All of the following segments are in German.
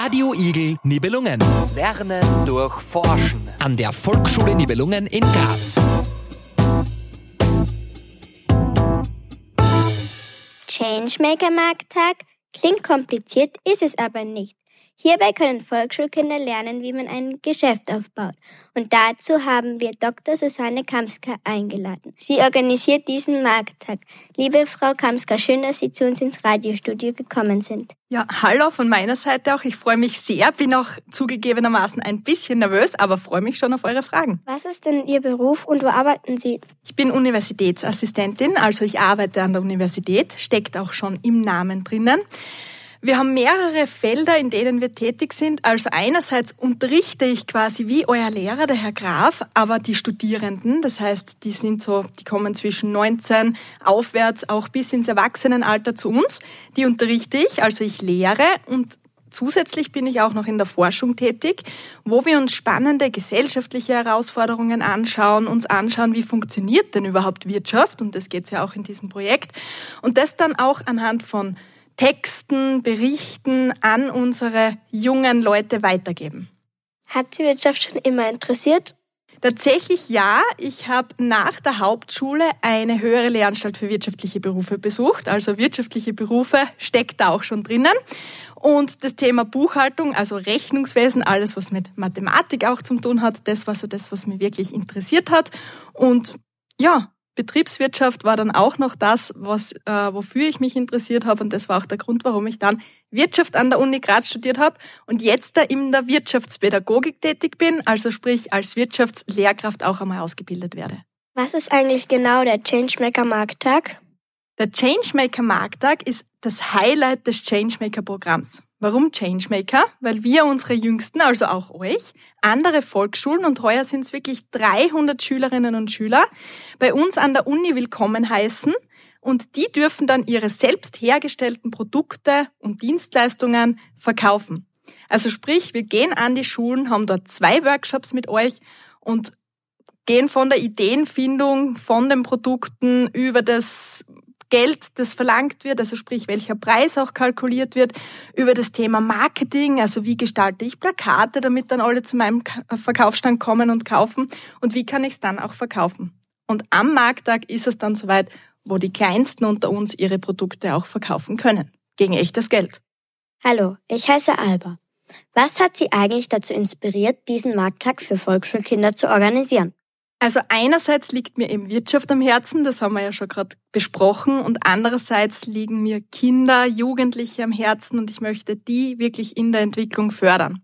Radio Igel Nibelungen. Lernen durch Forschen. An der Volksschule Nibelungen in Graz. Changemaker-Markttag klingt kompliziert, ist es aber nicht. Hierbei können Volksschulkinder lernen, wie man ein Geschäft aufbaut. Und dazu haben wir Dr. Susanne Kamska eingeladen. Sie organisiert diesen Markttag. Liebe Frau Kamska, schön, dass Sie zu uns ins Radiostudio gekommen sind. Ja, hallo von meiner Seite auch. Ich freue mich sehr, bin auch zugegebenermaßen ein bisschen nervös, aber freue mich schon auf eure Fragen. Was ist denn Ihr Beruf und wo arbeiten Sie? Ich bin Universitätsassistentin, also ich arbeite an der Universität, steckt auch schon im Namen drinnen. Wir haben mehrere Felder, in denen wir tätig sind. Also einerseits unterrichte ich quasi wie euer Lehrer, der Herr Graf, aber die Studierenden, das heißt, die sind so, die kommen zwischen 19 aufwärts auch bis ins Erwachsenenalter zu uns. Die unterrichte ich, also ich lehre und Zusätzlich bin ich auch noch in der Forschung tätig, wo wir uns spannende gesellschaftliche Herausforderungen anschauen, uns anschauen, wie funktioniert denn überhaupt Wirtschaft, und das geht ja auch in diesem Projekt, und das dann auch anhand von Texten, Berichten an unsere jungen Leute weitergeben. Hat Sie Wirtschaft schon immer interessiert? Tatsächlich ja. Ich habe nach der Hauptschule eine höhere Lehranstalt für wirtschaftliche Berufe besucht. Also wirtschaftliche Berufe steckt da auch schon drinnen. Und das Thema Buchhaltung, also Rechnungswesen, alles was mit Mathematik auch zu tun hat, das war so das, was mich wirklich interessiert hat. Und ja, Betriebswirtschaft war dann auch noch das, was, äh, wofür ich mich interessiert habe und das war auch der Grund, warum ich dann Wirtschaft an der Uni Graz studiert habe und jetzt da in der Wirtschaftspädagogik tätig bin, also sprich als Wirtschaftslehrkraft auch einmal ausgebildet werde. Was ist eigentlich genau der Changemaker Markttag? Der Changemaker Markttag ist das Highlight des Changemaker Programms. Warum Changemaker? Weil wir unsere Jüngsten, also auch euch, andere Volksschulen und heuer sind es wirklich 300 Schülerinnen und Schüler, bei uns an der Uni willkommen heißen und die dürfen dann ihre selbst hergestellten Produkte und Dienstleistungen verkaufen. Also sprich, wir gehen an die Schulen, haben dort zwei Workshops mit euch und gehen von der Ideenfindung, von den Produkten über das Geld, das verlangt wird, also sprich, welcher Preis auch kalkuliert wird, über das Thema Marketing, also wie gestalte ich Plakate, damit dann alle zu meinem Verkaufsstand kommen und kaufen und wie kann ich es dann auch verkaufen. Und am Markttag ist es dann soweit, wo die Kleinsten unter uns ihre Produkte auch verkaufen können. Gegen echtes Geld. Hallo, ich heiße Alba. Was hat Sie eigentlich dazu inspiriert, diesen Markttag für Volksschulkinder zu organisieren? Also einerseits liegt mir eben Wirtschaft am Herzen, das haben wir ja schon gerade besprochen, und andererseits liegen mir Kinder, Jugendliche am Herzen und ich möchte die wirklich in der Entwicklung fördern.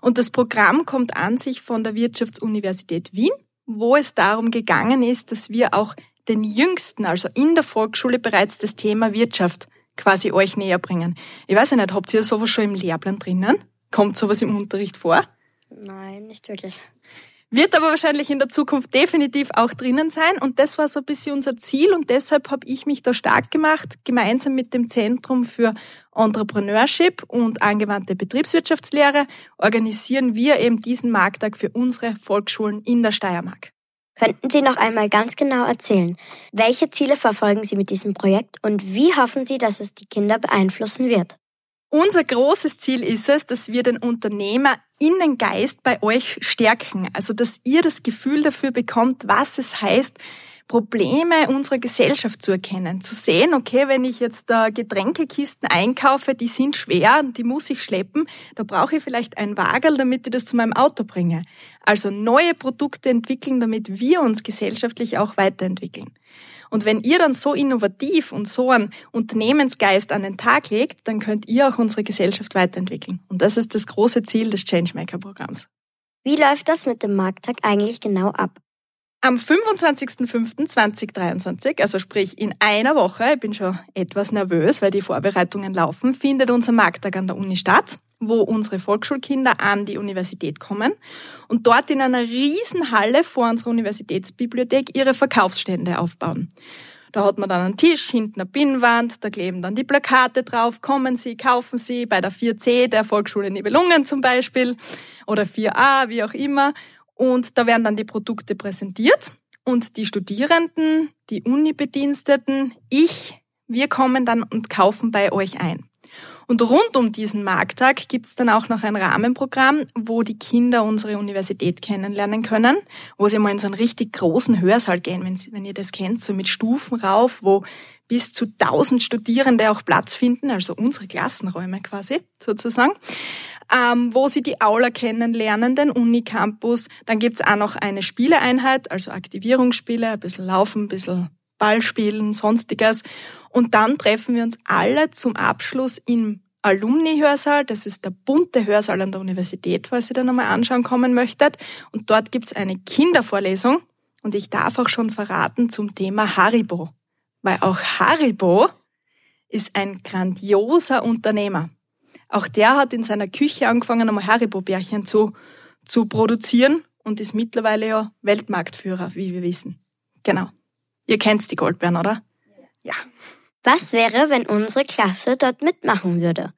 Und das Programm kommt an sich von der Wirtschaftsuniversität Wien, wo es darum gegangen ist, dass wir auch den Jüngsten, also in der Volksschule bereits das Thema Wirtschaft quasi euch näher bringen. Ich weiß ja nicht, habt ihr sowas schon im Lehrplan drinnen? Kommt sowas im Unterricht vor? Nein, nicht wirklich. Wird aber wahrscheinlich in der Zukunft definitiv auch drinnen sein. Und das war so ein bisschen unser Ziel. Und deshalb habe ich mich da stark gemacht, gemeinsam mit dem Zentrum für Entrepreneurship und angewandte Betriebswirtschaftslehre organisieren wir eben diesen Markttag für unsere Volksschulen in der Steiermark. Könnten Sie noch einmal ganz genau erzählen, welche Ziele verfolgen Sie mit diesem Projekt und wie hoffen Sie, dass es die Kinder beeinflussen wird? Unser großes Ziel ist es, dass wir den Unternehmerinnengeist bei euch stärken. Also, dass ihr das Gefühl dafür bekommt, was es heißt, Probleme unserer Gesellschaft zu erkennen. Zu sehen, okay, wenn ich jetzt da Getränkekisten einkaufe, die sind schwer und die muss ich schleppen, da brauche ich vielleicht ein Wagel, damit ich das zu meinem Auto bringe. Also neue Produkte entwickeln, damit wir uns gesellschaftlich auch weiterentwickeln. Und wenn ihr dann so innovativ und so einen Unternehmensgeist an den Tag legt, dann könnt ihr auch unsere Gesellschaft weiterentwickeln. Und das ist das große Ziel des Changemaker-Programms. Wie läuft das mit dem Markttag eigentlich genau ab? Am 25.05.2023, also sprich in einer Woche, ich bin schon etwas nervös, weil die Vorbereitungen laufen, findet unser Markttag an der Uni statt, wo unsere Volksschulkinder an die Universität kommen und dort in einer Riesenhalle vor unserer Universitätsbibliothek ihre Verkaufsstände aufbauen. Da hat man dann einen Tisch, hinten eine Pinnwand, da kleben dann die Plakate drauf, kommen Sie, kaufen Sie bei der 4C der Volksschule Nibelungen zum Beispiel oder 4a, wie auch immer. Und da werden dann die Produkte präsentiert und die Studierenden, die Uni-Bediensteten, ich, wir kommen dann und kaufen bei euch ein. Und rund um diesen Markttag gibt's dann auch noch ein Rahmenprogramm, wo die Kinder unsere Universität kennenlernen können, wo sie mal in so einen richtig großen Hörsaal gehen, wenn, wenn ihr das kennt, so mit Stufen rauf, wo bis zu 1000 Studierende auch Platz finden, also unsere Klassenräume quasi sozusagen, ähm, wo sie die Aula kennenlernen, den Unicampus. Dann gibt's auch noch eine Spieleeinheit, also Aktivierungsspiele, ein bisschen Laufen, ein bisschen Ball spielen, sonstiges. Und dann treffen wir uns alle zum Abschluss im Alumni-Hörsaal. Das ist der bunte Hörsaal an der Universität, falls ihr da nochmal anschauen kommen möchtet. Und dort gibt's eine Kindervorlesung. Und ich darf auch schon verraten zum Thema Haribo. Weil auch Haribo ist ein grandioser Unternehmer. Auch der hat in seiner Küche angefangen, einmal Haribo-Bärchen zu, zu produzieren und ist mittlerweile ja Weltmarktführer, wie wir wissen. Genau. Ihr kennt die Goldbeeren, oder? Ja. Was wäre, wenn unsere Klasse dort mitmachen würde?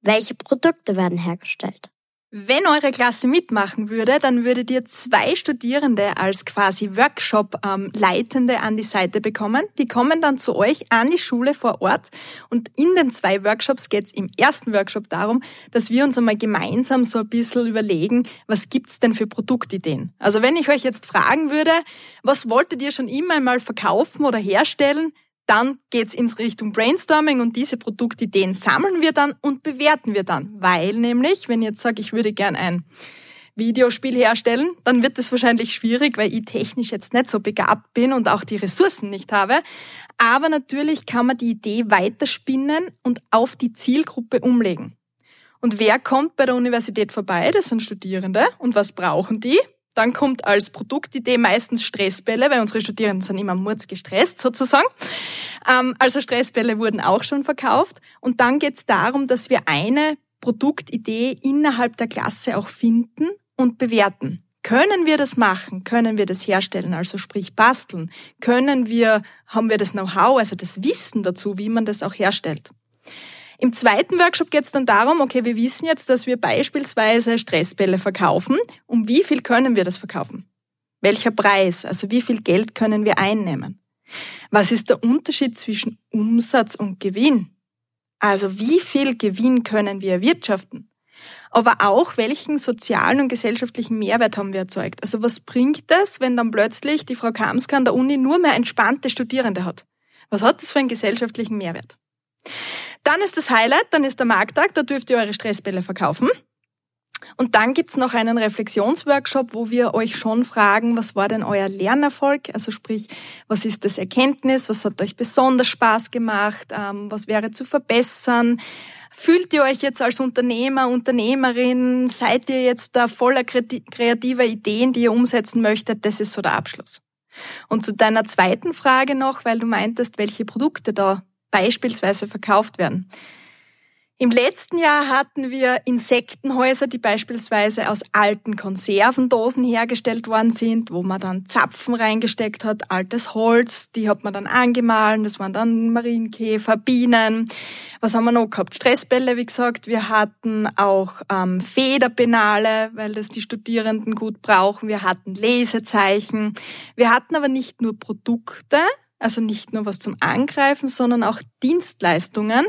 Welche Produkte werden hergestellt? Wenn eure Klasse mitmachen würde, dann würdet ihr zwei Studierende als quasi Workshop-Leitende ähm, an die Seite bekommen. Die kommen dann zu euch an die Schule vor Ort und in den zwei Workshops geht es im ersten Workshop darum, dass wir uns einmal gemeinsam so ein bisschen überlegen, was gibt's denn für Produktideen. Also wenn ich euch jetzt fragen würde, was wolltet ihr schon immer einmal verkaufen oder herstellen, dann geht's ins Richtung Brainstorming und diese Produktideen sammeln wir dann und bewerten wir dann. Weil nämlich, wenn ich jetzt sage, ich würde gern ein Videospiel herstellen, dann wird es wahrscheinlich schwierig, weil ich technisch jetzt nicht so begabt bin und auch die Ressourcen nicht habe. Aber natürlich kann man die Idee weiterspinnen und auf die Zielgruppe umlegen. Und wer kommt bei der Universität vorbei? Das sind Studierende. Und was brauchen die? Dann kommt als Produktidee meistens Stressbälle, weil unsere Studierenden sind immer murz gestresst sozusagen. Ähm, also Stressbälle wurden auch schon verkauft. Und dann geht es darum, dass wir eine Produktidee innerhalb der Klasse auch finden und bewerten. Können wir das machen? Können wir das herstellen? Also sprich basteln? Können wir, haben wir das Know-how, also das Wissen dazu, wie man das auch herstellt? Im zweiten Workshop geht es dann darum, okay, wir wissen jetzt, dass wir beispielsweise Stressbälle verkaufen. Um wie viel können wir das verkaufen? Welcher Preis? Also wie viel Geld können wir einnehmen? Was ist der Unterschied zwischen Umsatz und Gewinn? Also wie viel Gewinn können wir erwirtschaften? Aber auch welchen sozialen und gesellschaftlichen Mehrwert haben wir erzeugt? Also was bringt es, wenn dann plötzlich die Frau Kamska an der Uni nur mehr entspannte Studierende hat? Was hat das für einen gesellschaftlichen Mehrwert? Dann ist das Highlight, dann ist der Markttag, da dürft ihr eure Stressbälle verkaufen. Und dann gibt's noch einen Reflexionsworkshop, wo wir euch schon fragen, was war denn euer Lernerfolg? Also sprich, was ist das Erkenntnis? Was hat euch besonders Spaß gemacht? Ähm, was wäre zu verbessern? Fühlt ihr euch jetzt als Unternehmer, Unternehmerin? Seid ihr jetzt da voller kreativer Ideen, die ihr umsetzen möchtet? Das ist so der Abschluss. Und zu deiner zweiten Frage noch, weil du meintest, welche Produkte da beispielsweise verkauft werden. Im letzten Jahr hatten wir Insektenhäuser, die beispielsweise aus alten Konservendosen hergestellt worden sind, wo man dann Zapfen reingesteckt hat, altes Holz, die hat man dann angemahlen, das waren dann Marienkäfer, Bienen. Was haben wir noch gehabt? Stressbälle, wie gesagt. Wir hatten auch ähm, Federpenale, weil das die Studierenden gut brauchen. Wir hatten Lesezeichen. Wir hatten aber nicht nur Produkte, also nicht nur was zum Angreifen, sondern auch Dienstleistungen,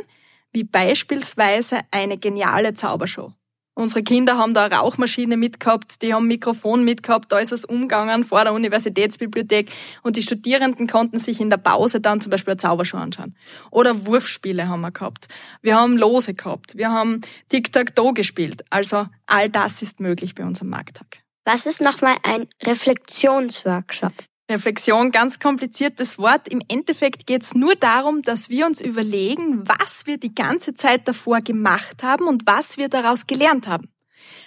wie beispielsweise eine geniale Zaubershow. Unsere Kinder haben da eine Rauchmaschine mitgehabt, die haben ein Mikrofon mitgehabt, da ist es umgegangen vor der Universitätsbibliothek und die Studierenden konnten sich in der Pause dann zum Beispiel eine Zaubershow anschauen. Oder Wurfspiele haben wir gehabt. Wir haben Lose gehabt. Wir haben Tic-Tac-Toe gespielt. Also all das ist möglich bei unserem Markttag. Was ist nochmal ein Reflexionsworkshop? Reflexion, ganz kompliziertes Wort. Im Endeffekt geht es nur darum, dass wir uns überlegen, was wir die ganze Zeit davor gemacht haben und was wir daraus gelernt haben.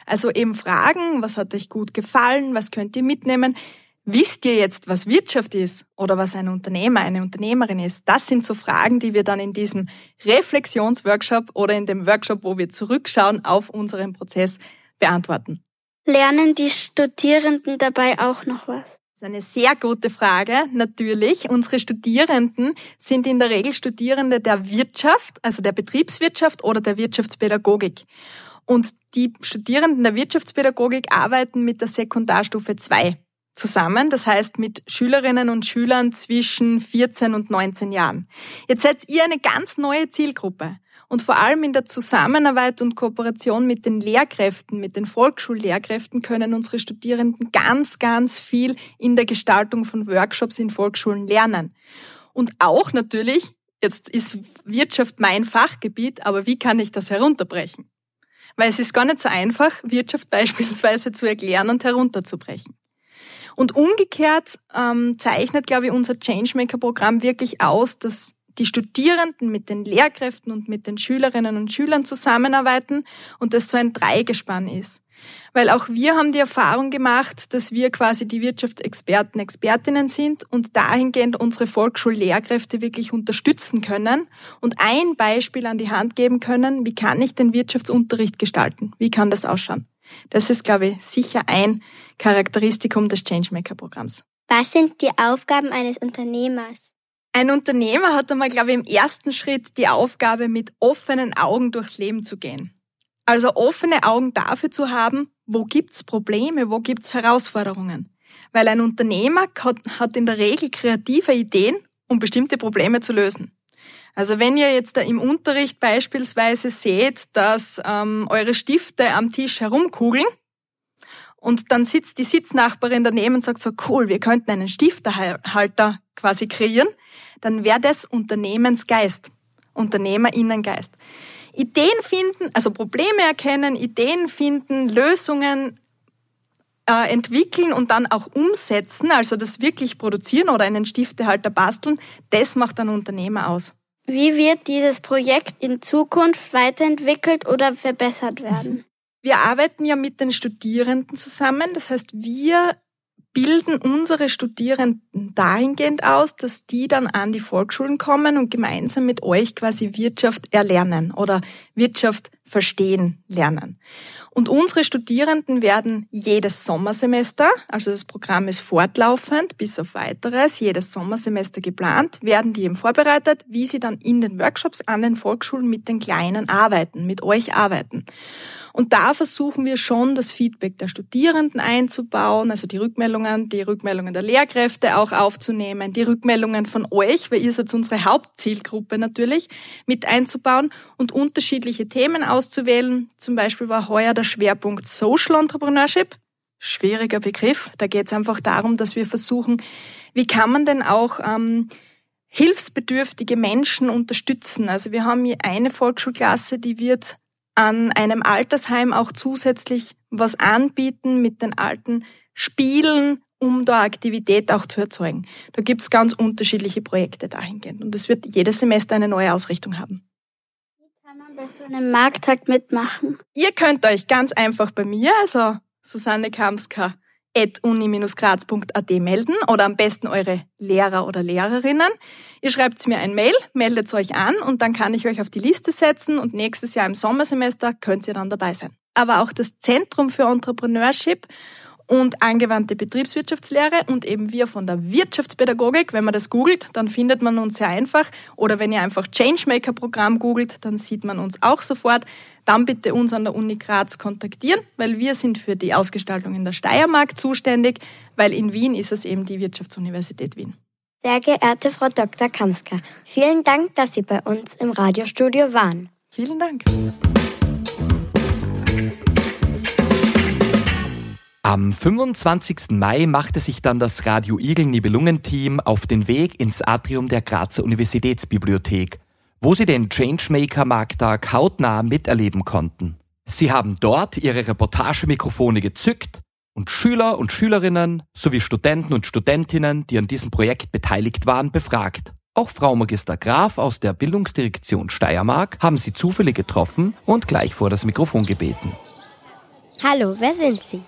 Also eben fragen, was hat euch gut gefallen, was könnt ihr mitnehmen. Wisst ihr jetzt, was Wirtschaft ist oder was ein Unternehmer, eine Unternehmerin ist? Das sind so Fragen, die wir dann in diesem Reflexionsworkshop oder in dem Workshop, wo wir zurückschauen auf unseren Prozess beantworten. Lernen die Studierenden dabei auch noch was? Ist eine sehr gute Frage, natürlich. Unsere Studierenden sind in der Regel Studierende der Wirtschaft, also der Betriebswirtschaft oder der Wirtschaftspädagogik. Und die Studierenden der Wirtschaftspädagogik arbeiten mit der Sekundarstufe 2 zusammen, das heißt mit Schülerinnen und Schülern zwischen 14 und 19 Jahren. Jetzt seid ihr eine ganz neue Zielgruppe. Und vor allem in der Zusammenarbeit und Kooperation mit den Lehrkräften, mit den Volksschullehrkräften können unsere Studierenden ganz, ganz viel in der Gestaltung von Workshops in Volksschulen lernen. Und auch natürlich, jetzt ist Wirtschaft mein Fachgebiet, aber wie kann ich das herunterbrechen? Weil es ist gar nicht so einfach, Wirtschaft beispielsweise zu erklären und herunterzubrechen. Und umgekehrt ähm, zeichnet, glaube ich, unser Changemaker-Programm wirklich aus, dass die Studierenden mit den Lehrkräften und mit den Schülerinnen und Schülern zusammenarbeiten und das so ein Dreigespann ist. Weil auch wir haben die Erfahrung gemacht, dass wir quasi die Wirtschaftsexperten, Expertinnen sind und dahingehend unsere Volksschullehrkräfte wirklich unterstützen können und ein Beispiel an die Hand geben können, wie kann ich den Wirtschaftsunterricht gestalten? Wie kann das ausschauen? Das ist, glaube ich, sicher ein Charakteristikum des Changemaker-Programms. Was sind die Aufgaben eines Unternehmers? Ein Unternehmer hat einmal, glaube ich, im ersten Schritt die Aufgabe, mit offenen Augen durchs Leben zu gehen. Also offene Augen dafür zu haben, wo gibt's Probleme, wo gibt's Herausforderungen. Weil ein Unternehmer hat, in der Regel kreative Ideen, um bestimmte Probleme zu lösen. Also wenn ihr jetzt im Unterricht beispielsweise seht, dass ähm, eure Stifte am Tisch herumkugeln und dann sitzt die Sitznachbarin daneben und sagt so, cool, wir könnten einen Stifterhalter quasi kreieren, dann wäre das Unternehmensgeist, Unternehmerinnengeist. Ideen finden, also Probleme erkennen, Ideen finden, Lösungen äh, entwickeln und dann auch umsetzen, also das wirklich produzieren oder einen Stiftehalter basteln, das macht ein Unternehmer aus. Wie wird dieses Projekt in Zukunft weiterentwickelt oder verbessert werden? Wir arbeiten ja mit den Studierenden zusammen. Das heißt, wir bilden unsere Studierenden dahingehend aus, dass die dann an die Volksschulen kommen und gemeinsam mit euch quasi Wirtschaft erlernen oder Wirtschaft verstehen lernen. Und unsere Studierenden werden jedes Sommersemester, also das Programm ist fortlaufend bis auf weiteres, jedes Sommersemester geplant, werden die eben vorbereitet, wie sie dann in den Workshops an den Volksschulen mit den Kleinen arbeiten, mit euch arbeiten. Und da versuchen wir schon, das Feedback der Studierenden einzubauen, also die Rückmeldungen, die Rückmeldungen der Lehrkräfte auch aufzunehmen, die Rückmeldungen von euch, weil ihr seid unsere Hauptzielgruppe natürlich, mit einzubauen und unterschiedliche Themen auszuwählen. Zum Beispiel war heuer der Schwerpunkt Social Entrepreneurship. Schwieriger Begriff. Da geht es einfach darum, dass wir versuchen, wie kann man denn auch ähm, hilfsbedürftige Menschen unterstützen. Also wir haben hier eine Volksschulklasse, die wird an einem Altersheim auch zusätzlich was anbieten mit den alten Spielen, um da Aktivität auch zu erzeugen. Da gibt's ganz unterschiedliche Projekte dahingehend und es wird jedes Semester eine neue Ausrichtung haben. Bei so einem Markttag mitmachen? Ihr könnt euch ganz einfach bei mir, also Susanne Kamska, uni-graz.at melden oder am besten eure Lehrer oder Lehrerinnen. Ihr schreibt mir ein Mail, meldet euch an und dann kann ich euch auf die Liste setzen und nächstes Jahr im Sommersemester könnt ihr dann dabei sein. Aber auch das Zentrum für Entrepreneurship und angewandte Betriebswirtschaftslehre und eben wir von der Wirtschaftspädagogik. Wenn man das googelt, dann findet man uns sehr einfach. Oder wenn ihr einfach Changemaker-Programm googelt, dann sieht man uns auch sofort. Dann bitte uns an der Uni Graz kontaktieren, weil wir sind für die Ausgestaltung in der Steiermark zuständig, weil in Wien ist es eben die Wirtschaftsuniversität Wien. Sehr geehrte Frau Dr. Kamska, vielen Dank, dass Sie bei uns im Radiostudio waren. Vielen Dank. Am 25. Mai machte sich dann das Radio Igel Nibelungen-Team auf den Weg ins Atrium der Grazer Universitätsbibliothek, wo sie den Changemaker-Markttag hautnah miterleben konnten. Sie haben dort ihre Reportagemikrofone gezückt und Schüler und Schülerinnen sowie Studenten und Studentinnen, die an diesem Projekt beteiligt waren, befragt. Auch Frau Magister Graf aus der Bildungsdirektion Steiermark haben sie zufällig getroffen und gleich vor das Mikrofon gebeten. Hallo, wer sind Sie?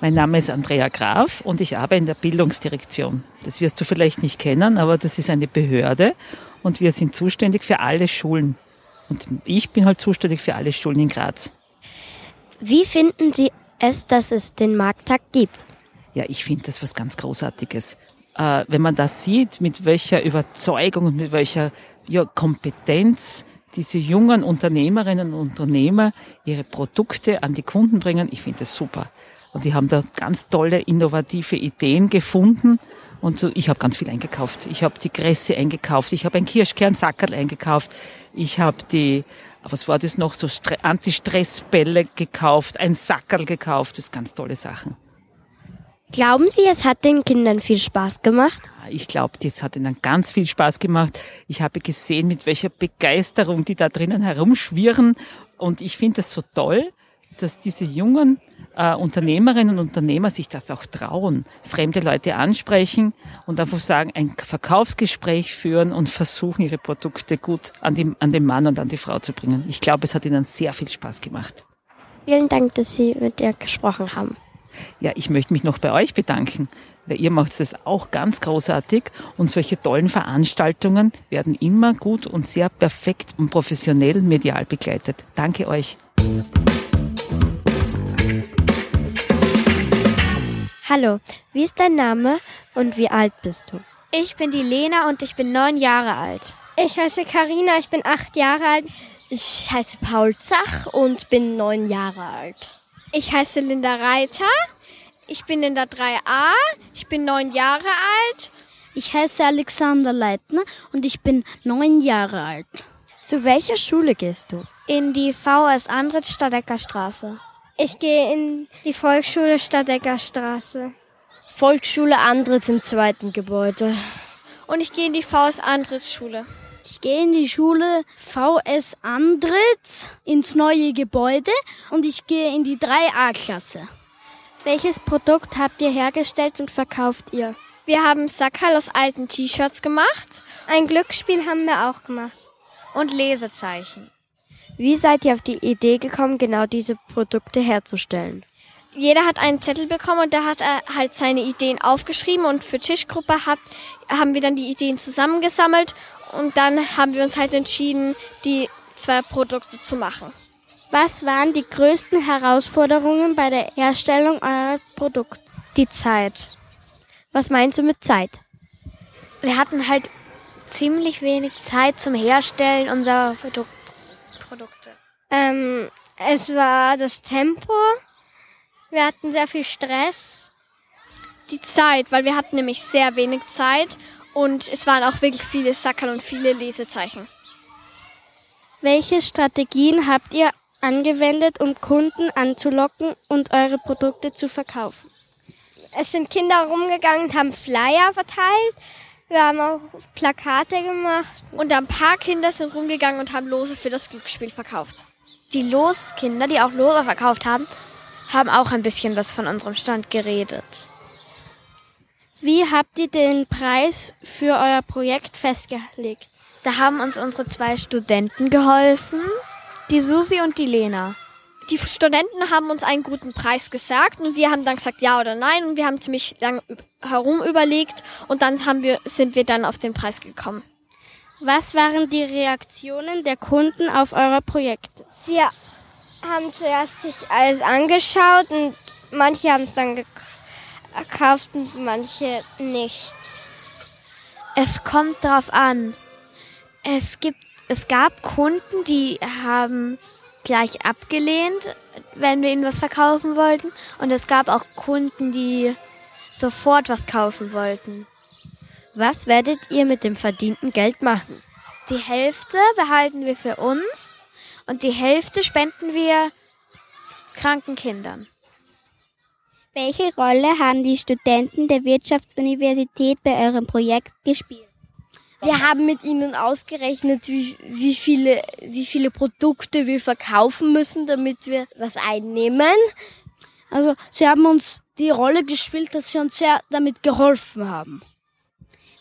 Mein Name ist Andrea Graf und ich arbeite in der Bildungsdirektion. Das wirst du vielleicht nicht kennen, aber das ist eine Behörde und wir sind zuständig für alle Schulen. Und ich bin halt zuständig für alle Schulen in Graz. Wie finden Sie es, dass es den Markttag gibt? Ja, ich finde das was ganz Großartiges. Äh, wenn man das sieht, mit welcher Überzeugung und mit welcher ja, Kompetenz diese jungen Unternehmerinnen und Unternehmer ihre Produkte an die Kunden bringen, ich finde das super. Und die haben da ganz tolle, innovative Ideen gefunden. Und so, ich habe ganz viel eingekauft. Ich habe die Kresse eingekauft, ich habe ein Kirschkernsackerl eingekauft, ich habe die was war das noch, so Anti-Stress-Bälle gekauft, ein Sackerl gekauft, das sind ganz tolle Sachen. Glauben Sie, es hat den Kindern viel Spaß gemacht? Ich glaube, das hat ihnen ganz viel Spaß gemacht. Ich habe gesehen, mit welcher Begeisterung die da drinnen herumschwirren. Und ich finde das so toll, dass diese jungen äh, Unternehmerinnen und Unternehmer sich das auch trauen, fremde Leute ansprechen und einfach sagen, ein Verkaufsgespräch führen und versuchen, ihre Produkte gut an, die, an den Mann und an die Frau zu bringen. Ich glaube, es hat ihnen sehr viel Spaß gemacht. Vielen Dank, dass Sie mit dir gesprochen haben. Ja, ich möchte mich noch bei euch bedanken, weil ihr macht es auch ganz großartig und solche tollen Veranstaltungen werden immer gut und sehr perfekt und professionell medial begleitet. Danke euch. Hallo, wie ist dein Name und wie alt bist du? Ich bin die Lena und ich bin neun Jahre alt. Ich heiße Karina, ich bin acht Jahre alt. Ich heiße Paul Zach und bin neun Jahre alt. Ich heiße Linda Reiter. Ich bin in der 3a. Ich bin neun Jahre alt. Ich heiße Alexander Leitner und ich bin neun Jahre alt. Zu welcher Schule gehst du? In die VS Andritz Stadecker Straße. Ich gehe in die Volksschule Stadecker Straße. Volksschule Andritz im zweiten Gebäude. Und ich gehe in die VS Andritz Schule. Ich gehe in die Schule VS Andritz ins neue Gebäude und ich gehe in die 3a-Klasse. Welches Produkt habt ihr hergestellt und verkauft ihr? Wir haben Sackerl aus alten T-Shirts gemacht. Ein Glücksspiel haben wir auch gemacht. Und Lesezeichen. Wie seid ihr auf die Idee gekommen, genau diese Produkte herzustellen? Jeder hat einen Zettel bekommen und da hat er halt seine Ideen aufgeschrieben und für Tischgruppe hat, haben wir dann die Ideen zusammengesammelt und dann haben wir uns halt entschieden, die zwei Produkte zu machen. Was waren die größten Herausforderungen bei der Herstellung eurer Produkte? Die Zeit. Was meinst du mit Zeit? Wir hatten halt ziemlich wenig Zeit zum Herstellen unserer Produkt Produkte. Ähm, es war das Tempo. Wir hatten sehr viel Stress. Die Zeit, weil wir hatten nämlich sehr wenig Zeit und es waren auch wirklich viele Sackerl und viele Lesezeichen. Welche Strategien habt ihr angewendet, um Kunden anzulocken und eure Produkte zu verkaufen? Es sind Kinder rumgegangen und haben Flyer verteilt. Wir haben auch Plakate gemacht. Und ein paar Kinder sind rumgegangen und haben Lose für das Glücksspiel verkauft. Die Loskinder, die auch Lose verkauft haben, haben auch ein bisschen was von unserem Stand geredet. Wie habt ihr den Preis für euer Projekt festgelegt? Da haben uns unsere zwei Studenten geholfen, die Susi und die Lena. Die Studenten haben uns einen guten Preis gesagt und wir haben dann gesagt ja oder nein und wir haben ziemlich lang herum überlegt und dann haben wir, sind wir dann auf den Preis gekommen. Was waren die Reaktionen der Kunden auf euer Projekt? Sie haben zuerst sich alles angeschaut und manche haben es dann gekauft und manche nicht. Es kommt darauf an. Es gibt, es gab Kunden, die haben gleich abgelehnt, wenn wir ihnen was verkaufen wollten. Und es gab auch Kunden, die sofort was kaufen wollten. Was werdet ihr mit dem verdienten Geld machen? Die Hälfte behalten wir für uns und die Hälfte spenden wir kranken Kindern. Welche Rolle haben die Studenten der Wirtschaftsuniversität bei eurem Projekt gespielt? Wir haben mit ihnen ausgerechnet, wie, wie, viele, wie viele Produkte wir verkaufen müssen, damit wir was einnehmen. Also sie haben uns die Rolle gespielt, dass sie uns sehr damit geholfen haben.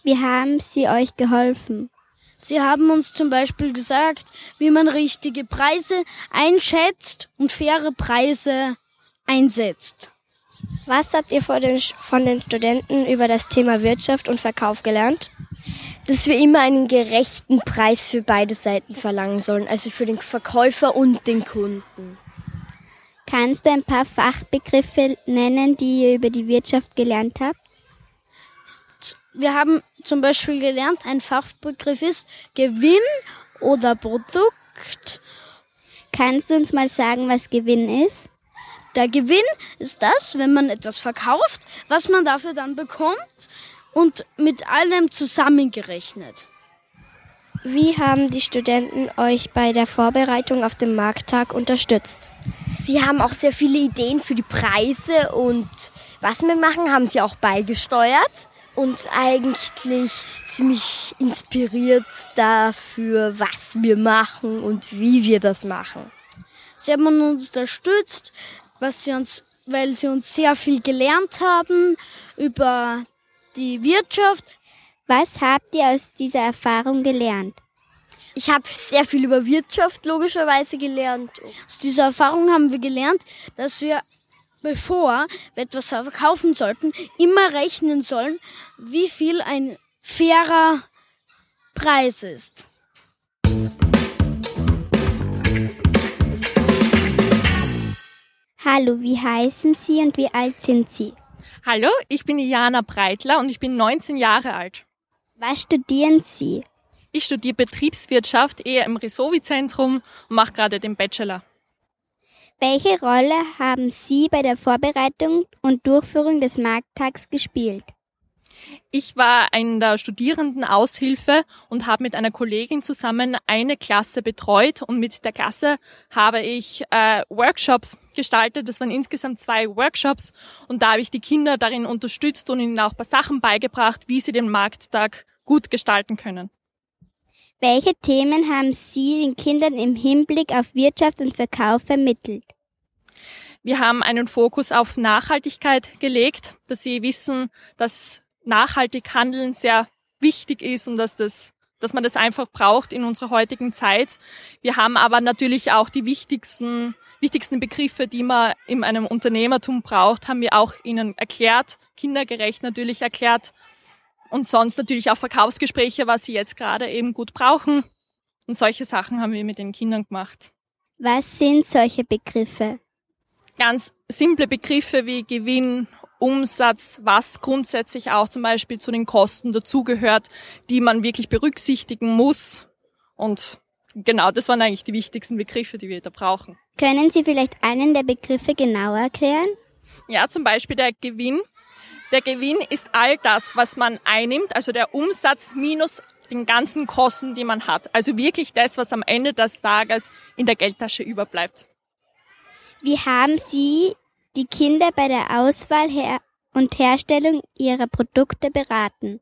Wie haben sie euch geholfen? Sie haben uns zum Beispiel gesagt, wie man richtige Preise einschätzt und faire Preise einsetzt. Was habt ihr von den, von den Studenten über das Thema Wirtschaft und Verkauf gelernt? Dass wir immer einen gerechten Preis für beide Seiten verlangen sollen, also für den Verkäufer und den Kunden. Kannst du ein paar Fachbegriffe nennen, die ihr über die Wirtschaft gelernt habt? Wir haben zum Beispiel gelernt, ein Fachbegriff ist Gewinn oder Produkt. Kannst du uns mal sagen, was Gewinn ist? Der Gewinn ist das, wenn man etwas verkauft, was man dafür dann bekommt und mit allem zusammengerechnet. Wie haben die Studenten euch bei der Vorbereitung auf den Markttag unterstützt? Sie haben auch sehr viele Ideen für die Preise und was wir machen, haben sie auch beigesteuert und eigentlich ziemlich inspiriert dafür, was wir machen und wie wir das machen. Sie haben uns unterstützt, was sie uns, weil sie uns sehr viel gelernt haben über die Wirtschaft. Was habt ihr aus dieser Erfahrung gelernt? Ich habe sehr viel über Wirtschaft logischerweise gelernt. Aus dieser Erfahrung haben wir gelernt, dass wir, bevor wir etwas verkaufen sollten, immer rechnen sollen, wie viel ein fairer Preis ist. Hallo, wie heißen Sie und wie alt sind Sie? Hallo, ich bin Jana Breitler und ich bin 19 Jahre alt. Was studieren Sie? Ich studiere Betriebswirtschaft eher im Resovi-Zentrum und mache gerade den Bachelor. Welche Rolle haben Sie bei der Vorbereitung und Durchführung des Markttags gespielt? Ich war in der Studierendenaushilfe und habe mit einer Kollegin zusammen eine Klasse betreut und mit der Klasse habe ich äh, Workshops gestaltet. Das waren insgesamt zwei Workshops und da habe ich die Kinder darin unterstützt und ihnen auch ein paar Sachen beigebracht, wie sie den Markttag gut gestalten können. Welche Themen haben Sie den Kindern im Hinblick auf Wirtschaft und Verkauf vermittelt? Wir haben einen Fokus auf Nachhaltigkeit gelegt, dass sie wissen, dass nachhaltig handeln sehr wichtig ist und dass das dass man das einfach braucht in unserer heutigen Zeit. Wir haben aber natürlich auch die wichtigsten, wichtigsten Begriffe, die man in einem Unternehmertum braucht, haben wir auch ihnen erklärt, kindergerecht natürlich erklärt und sonst natürlich auch Verkaufsgespräche, was sie jetzt gerade eben gut brauchen. Und solche Sachen haben wir mit den Kindern gemacht. Was sind solche Begriffe? Ganz simple Begriffe wie Gewinn, Umsatz, was grundsätzlich auch zum Beispiel zu den Kosten dazugehört, die man wirklich berücksichtigen muss. Und genau, das waren eigentlich die wichtigsten Begriffe, die wir da brauchen. Können Sie vielleicht einen der Begriffe genauer erklären? Ja, zum Beispiel der Gewinn. Der Gewinn ist all das, was man einnimmt, also der Umsatz minus den ganzen Kosten, die man hat. Also wirklich das, was am Ende des Tages in der Geldtasche überbleibt. Wie haben Sie die Kinder bei der Auswahl her und Herstellung ihrer Produkte beraten?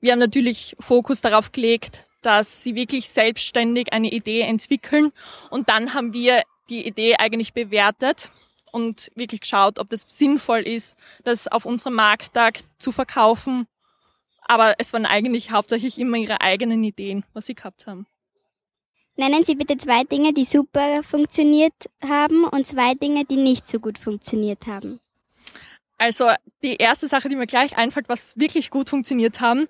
Wir haben natürlich Fokus darauf gelegt, dass sie wirklich selbstständig eine Idee entwickeln und dann haben wir die Idee eigentlich bewertet und wirklich geschaut, ob das sinnvoll ist, das auf unserem Markttag zu verkaufen. Aber es waren eigentlich hauptsächlich immer ihre eigenen Ideen, was sie gehabt haben. Nennen Sie bitte zwei Dinge, die super funktioniert haben und zwei Dinge, die nicht so gut funktioniert haben. Also die erste Sache, die mir gleich einfällt, was wirklich gut funktioniert haben,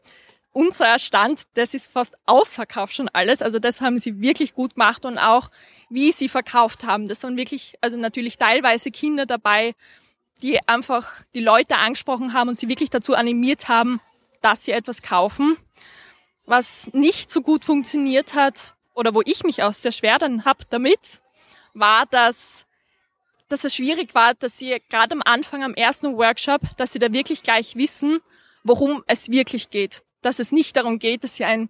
unser Stand, das ist fast ausverkauft schon alles. Also das haben sie wirklich gut gemacht und auch wie sie verkauft haben. Das waren wirklich, also natürlich teilweise Kinder dabei, die einfach die Leute angesprochen haben und sie wirklich dazu animiert haben, dass sie etwas kaufen. Was nicht so gut funktioniert hat, oder wo ich mich auch sehr schwer dann hab damit, war, dass, dass es schwierig war, dass sie gerade am Anfang, am ersten Workshop, dass sie da wirklich gleich wissen, worum es wirklich geht. Dass es nicht darum geht, dass sie ein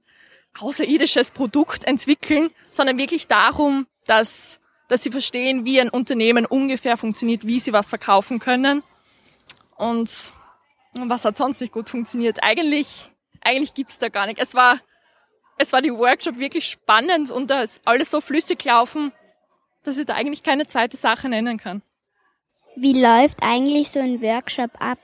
außerirdisches Produkt entwickeln, sondern wirklich darum, dass, dass sie verstehen, wie ein Unternehmen ungefähr funktioniert, wie sie was verkaufen können. Und was hat sonst nicht gut funktioniert? Eigentlich, eigentlich gibt's da gar nicht. Es war, es war die Workshop wirklich spannend und da ist alles so flüssig gelaufen, dass ich da eigentlich keine zweite Sache nennen kann. Wie läuft eigentlich so ein Workshop ab?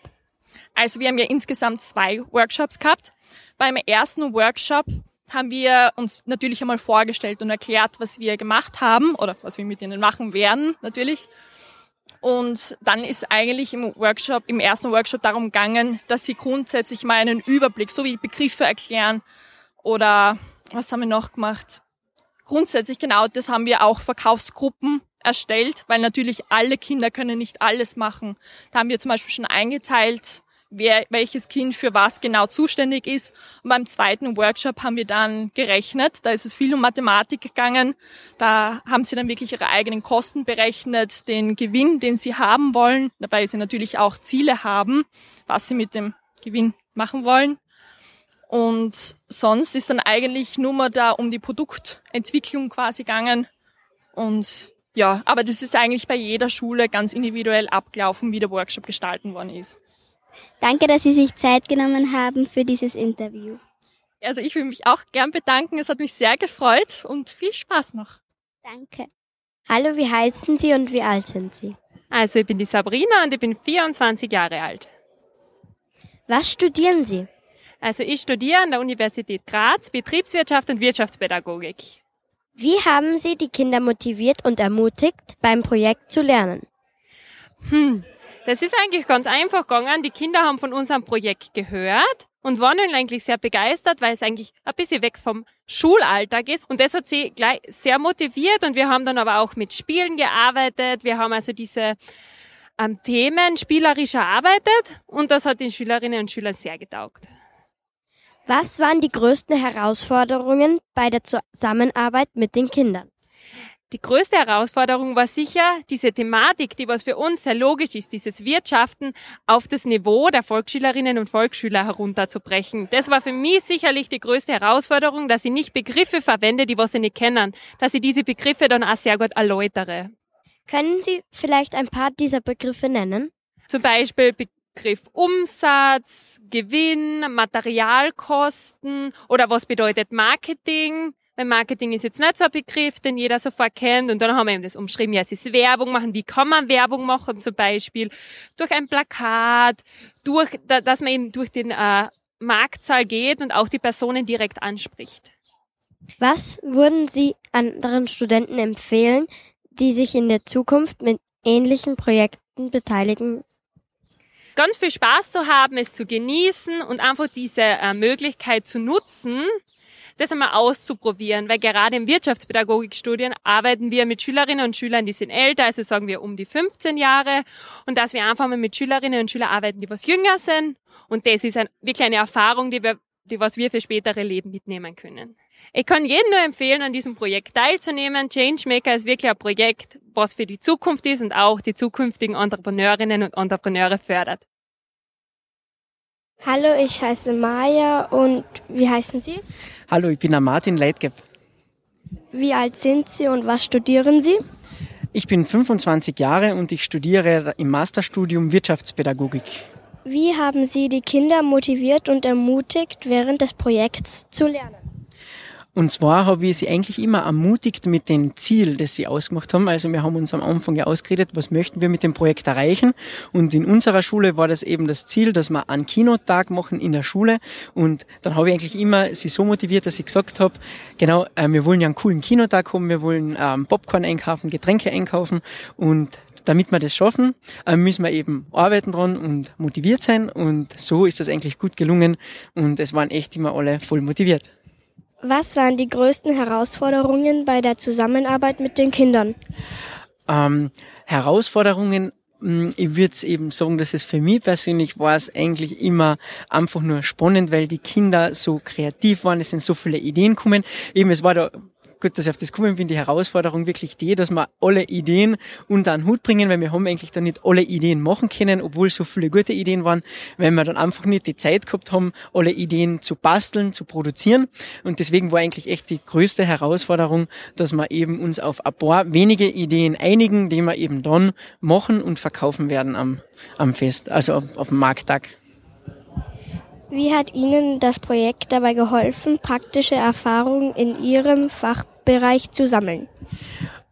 Also wir haben ja insgesamt zwei Workshops gehabt. Beim ersten Workshop haben wir uns natürlich einmal vorgestellt und erklärt, was wir gemacht haben oder was wir mit ihnen machen werden, natürlich. Und dann ist eigentlich im Workshop, im ersten Workshop darum gegangen, dass sie grundsätzlich mal einen Überblick, so wie Begriffe erklären, oder was haben wir noch gemacht? Grundsätzlich genau, das haben wir auch Verkaufsgruppen erstellt, weil natürlich alle Kinder können nicht alles machen. Da haben wir zum Beispiel schon eingeteilt, wer, welches Kind für was genau zuständig ist. Und beim zweiten Workshop haben wir dann gerechnet. Da ist es viel um Mathematik gegangen. Da haben sie dann wirklich ihre eigenen Kosten berechnet, den Gewinn, den sie haben wollen. Dabei sie natürlich auch Ziele haben, was sie mit dem Gewinn machen wollen. Und sonst ist dann eigentlich nur mal da um die Produktentwicklung quasi gegangen. Und ja, aber das ist eigentlich bei jeder Schule ganz individuell abgelaufen, wie der Workshop gestalten worden ist. Danke, dass Sie sich Zeit genommen haben für dieses Interview. Also ich will mich auch gern bedanken. Es hat mich sehr gefreut und viel Spaß noch. Danke. Hallo, wie heißen Sie und wie alt sind Sie? Also ich bin die Sabrina und ich bin 24 Jahre alt. Was studieren Sie? Also ich studiere an der Universität Graz Betriebswirtschaft und Wirtschaftspädagogik. Wie haben Sie die Kinder motiviert und ermutigt, beim Projekt zu lernen? Hm, das ist eigentlich ganz einfach gegangen. Die Kinder haben von unserem Projekt gehört und waren eigentlich sehr begeistert, weil es eigentlich ein bisschen weg vom Schulalltag ist. Und das hat sie gleich sehr motiviert und wir haben dann aber auch mit Spielen gearbeitet. Wir haben also diese ähm, Themen spielerisch erarbeitet und das hat den Schülerinnen und Schülern sehr getaugt. Was waren die größten Herausforderungen bei der Zusammenarbeit mit den Kindern? Die größte Herausforderung war sicher diese Thematik, die was für uns sehr logisch ist, dieses Wirtschaften auf das Niveau der Volksschülerinnen und Volksschüler herunterzubrechen. Das war für mich sicherlich die größte Herausforderung, dass ich nicht Begriffe verwende, die was sie nicht kennen, dass ich diese Begriffe dann auch sehr gut erläutere. Können Sie vielleicht ein paar dieser Begriffe nennen? Zum Beispiel Begriff Umsatz, Gewinn, Materialkosten oder was bedeutet Marketing? Weil Marketing ist jetzt nicht so ein Begriff, den jeder sofort kennt. Und dann haben wir eben das umschrieben, ja, es ist Werbung machen. Wie kann man Werbung machen? Zum Beispiel durch ein Plakat, durch, dass man eben durch den äh, Marktsaal geht und auch die Personen direkt anspricht. Was würden Sie anderen Studenten empfehlen, die sich in der Zukunft mit ähnlichen Projekten beteiligen ganz viel Spaß zu haben, es zu genießen und einfach diese äh, Möglichkeit zu nutzen, das einmal auszuprobieren, weil gerade im Wirtschaftspädagogikstudien arbeiten wir mit Schülerinnen und Schülern, die sind älter, also sagen wir um die 15 Jahre. Und dass wir einfach mal mit Schülerinnen und Schülern arbeiten, die was jünger sind. Und das ist ein, wirklich eine Erfahrung, die wir, die was wir für spätere Leben mitnehmen können. Ich kann jedem nur empfehlen, an diesem Projekt teilzunehmen. Changemaker ist wirklich ein Projekt, was für die Zukunft ist und auch die zukünftigen Entrepreneurinnen und Entrepreneure fördert. Hallo, ich heiße Maja und wie heißen Sie? Hallo, ich bin der Martin Leitgeb. Wie alt sind Sie und was studieren Sie? Ich bin 25 Jahre und ich studiere im Masterstudium Wirtschaftspädagogik. Wie haben Sie die Kinder motiviert und ermutigt, während des Projekts zu lernen? Und zwar habe ich sie eigentlich immer ermutigt mit dem Ziel, das sie ausgemacht haben. Also wir haben uns am Anfang ja ausgeredet, was möchten wir mit dem Projekt erreichen. Und in unserer Schule war das eben das Ziel, dass wir einen Kinotag machen in der Schule. Und dann habe ich eigentlich immer sie so motiviert, dass ich gesagt habe, genau, äh, wir wollen ja einen coolen Kinotag haben, wir wollen ähm, Popcorn einkaufen, Getränke einkaufen und damit wir das schaffen, äh, müssen wir eben arbeiten dran und motiviert sein. Und so ist das eigentlich gut gelungen. Und es waren echt immer alle voll motiviert. Was waren die größten Herausforderungen bei der Zusammenarbeit mit den Kindern? Ähm, Herausforderungen hm, ich würde eben sagen, dass es für mich persönlich war es eigentlich immer einfach nur spannend, weil die Kinder so kreativ waren, es sind so viele Ideen gekommen. Eben, es war da gut, dass ich auf das gekommen bin, die Herausforderung wirklich die, dass wir alle Ideen unter einen Hut bringen, weil wir haben eigentlich da nicht alle Ideen machen können, obwohl so viele gute Ideen waren, weil wir dann einfach nicht die Zeit gehabt haben, alle Ideen zu basteln, zu produzieren. Und deswegen war eigentlich echt die größte Herausforderung, dass wir eben uns auf ein paar wenige Ideen einigen, die wir eben dann machen und verkaufen werden am, am Fest, also auf, auf dem Markttag. Wie hat Ihnen das Projekt dabei geholfen, praktische Erfahrungen in Ihrem Fachbereich zu sammeln?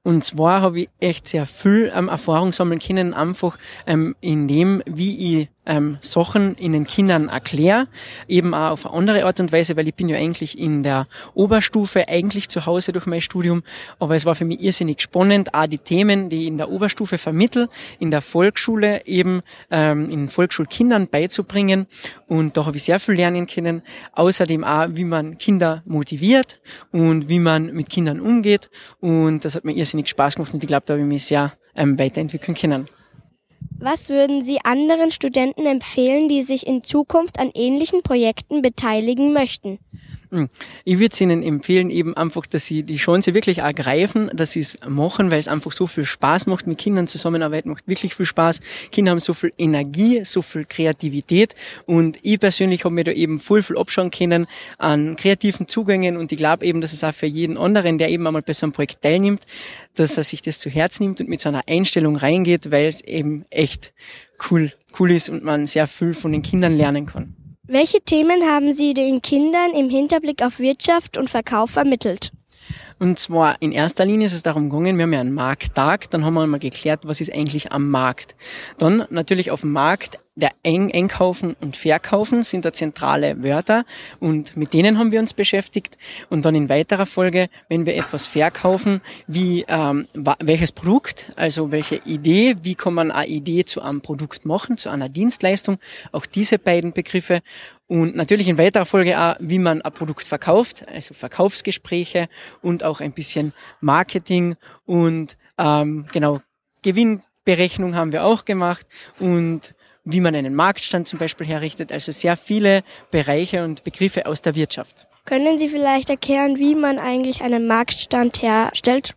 Und zwar habe ich echt sehr viel ähm, Erfahrung sammeln können, einfach ähm, in dem, wie ich ähm, Sachen in den Kindern erkläre, eben auch auf eine andere Art und Weise, weil ich bin ja eigentlich in der Oberstufe eigentlich zu Hause durch mein Studium, aber es war für mich irrsinnig spannend, auch die Themen, die ich in der Oberstufe vermittel, in der Volksschule eben ähm, in Volksschulkindern beizubringen. Und da habe ich sehr viel lernen können, außerdem auch, wie man Kinder motiviert und wie man mit Kindern umgeht. Und das hat mir irrsinnig Spaß gemacht und ich glaube, da habe ich mich sehr ähm, weiterentwickeln können. Was würden Sie anderen Studenten empfehlen, die sich in Zukunft an ähnlichen Projekten beteiligen möchten? Hm. Ich würde Ihnen empfehlen, eben einfach, dass Sie die Chance wirklich ergreifen, dass Sie es machen, weil es einfach so viel Spaß macht. Mit Kindern zusammenarbeiten macht wirklich viel Spaß. Kinder haben so viel Energie, so viel Kreativität und ich persönlich habe mir da eben voll viel abschauen können an kreativen Zugängen und ich glaube eben, dass es auch für jeden anderen, der eben einmal bei so einem Projekt teilnimmt, dass er sich das zu Herz nimmt und mit so einer Einstellung reingeht, weil es eben echt cool, cool ist und man sehr viel von den Kindern lernen kann. Welche Themen haben Sie den Kindern im Hinterblick auf Wirtschaft und Verkauf vermittelt? Und zwar in erster Linie ist es darum gegangen, wir haben ja einen Markttag, dann haben wir mal geklärt, was ist eigentlich am Markt. Dann natürlich auf dem Markt der Eng Einkaufen und Verkaufen sind da zentrale Wörter und mit denen haben wir uns beschäftigt. Und dann in weiterer Folge, wenn wir etwas verkaufen, wie ähm, welches Produkt, also welche Idee, wie kann man eine Idee zu einem Produkt machen, zu einer Dienstleistung, auch diese beiden Begriffe. Und natürlich in weiterer Folge auch, wie man ein Produkt verkauft, also Verkaufsgespräche und auch ein bisschen Marketing und ähm, genau Gewinnberechnung haben wir auch gemacht und wie man einen Marktstand zum Beispiel herrichtet, also sehr viele Bereiche und Begriffe aus der Wirtschaft. Können Sie vielleicht erklären, wie man eigentlich einen Marktstand herstellt?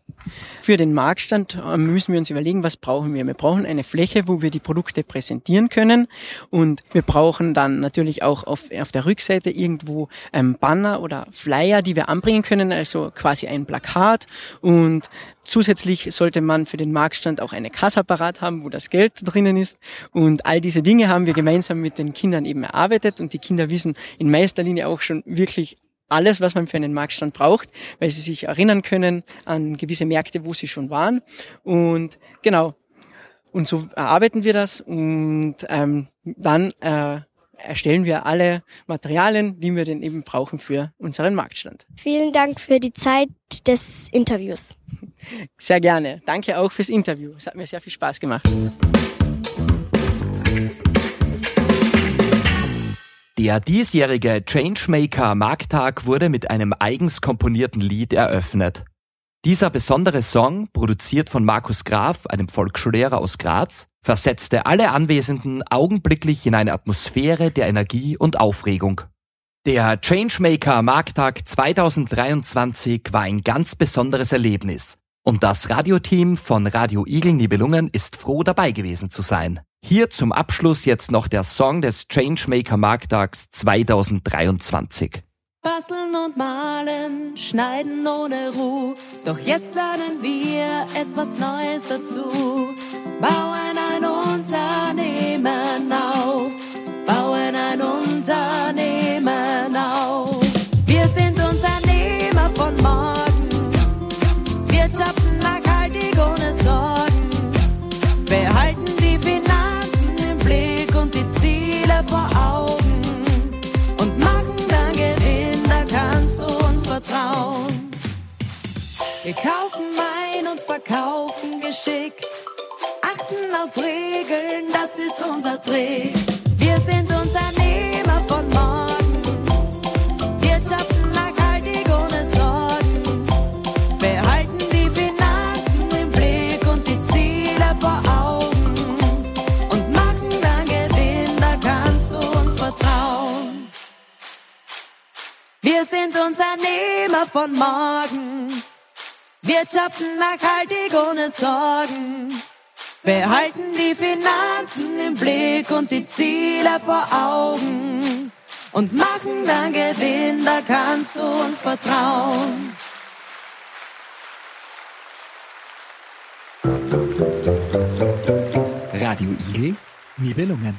Für den Marktstand äh, müssen wir uns überlegen, was brauchen wir. Wir brauchen eine Fläche, wo wir die Produkte präsentieren können und wir brauchen dann natürlich auch auf, auf der Rückseite irgendwo ein Banner oder Flyer, die wir anbringen können, also quasi ein Plakat und Zusätzlich sollte man für den Marktstand auch eine Kassaparat haben, wo das Geld drinnen ist. Und all diese Dinge haben wir gemeinsam mit den Kindern eben erarbeitet. Und die Kinder wissen in meister Linie auch schon wirklich alles, was man für einen Marktstand braucht, weil sie sich erinnern können an gewisse Märkte, wo sie schon waren. Und genau, und so erarbeiten wir das und ähm, dann äh, erstellen wir alle Materialien, die wir denn eben brauchen für unseren Marktstand. Vielen Dank für die Zeit des Interviews. Sehr gerne. Danke auch fürs Interview. Es hat mir sehr viel Spaß gemacht. Der diesjährige Changemaker Markttag wurde mit einem eigens komponierten Lied eröffnet. Dieser besondere Song, produziert von Markus Graf, einem Volksschullehrer aus Graz, versetzte alle Anwesenden augenblicklich in eine Atmosphäre der Energie und Aufregung. Der Changemaker Markttag 2023 war ein ganz besonderes Erlebnis und das Radioteam von Radio Igel Nibelungen ist froh dabei gewesen zu sein. Hier zum Abschluss jetzt noch der Song des Changemaker Marktags 2023. Basteln und malen, schneiden ohne Ruhe. Doch jetzt lernen wir etwas Neues dazu. Bauen ein Unternehmen auf. Bauen ein Unternehmen Wir kaufen ein und verkaufen geschickt. Achten auf Regeln, das ist unser Trick. Wir sind Unternehmer von morgen. Wirtschaften nachhaltig ohne Sorgen. Behalten die Finanzen im Blick und die Ziele vor Augen. Und machen dann Gewinn, da kannst du uns vertrauen. Wir sind Unternehmer von morgen. Wirtschaften nachhaltig ohne Sorgen. Behalten die Finanzen im Blick und die Ziele vor Augen. Und machen dann Gewinn, da kannst du uns vertrauen. Radio Igel, Nibelungen.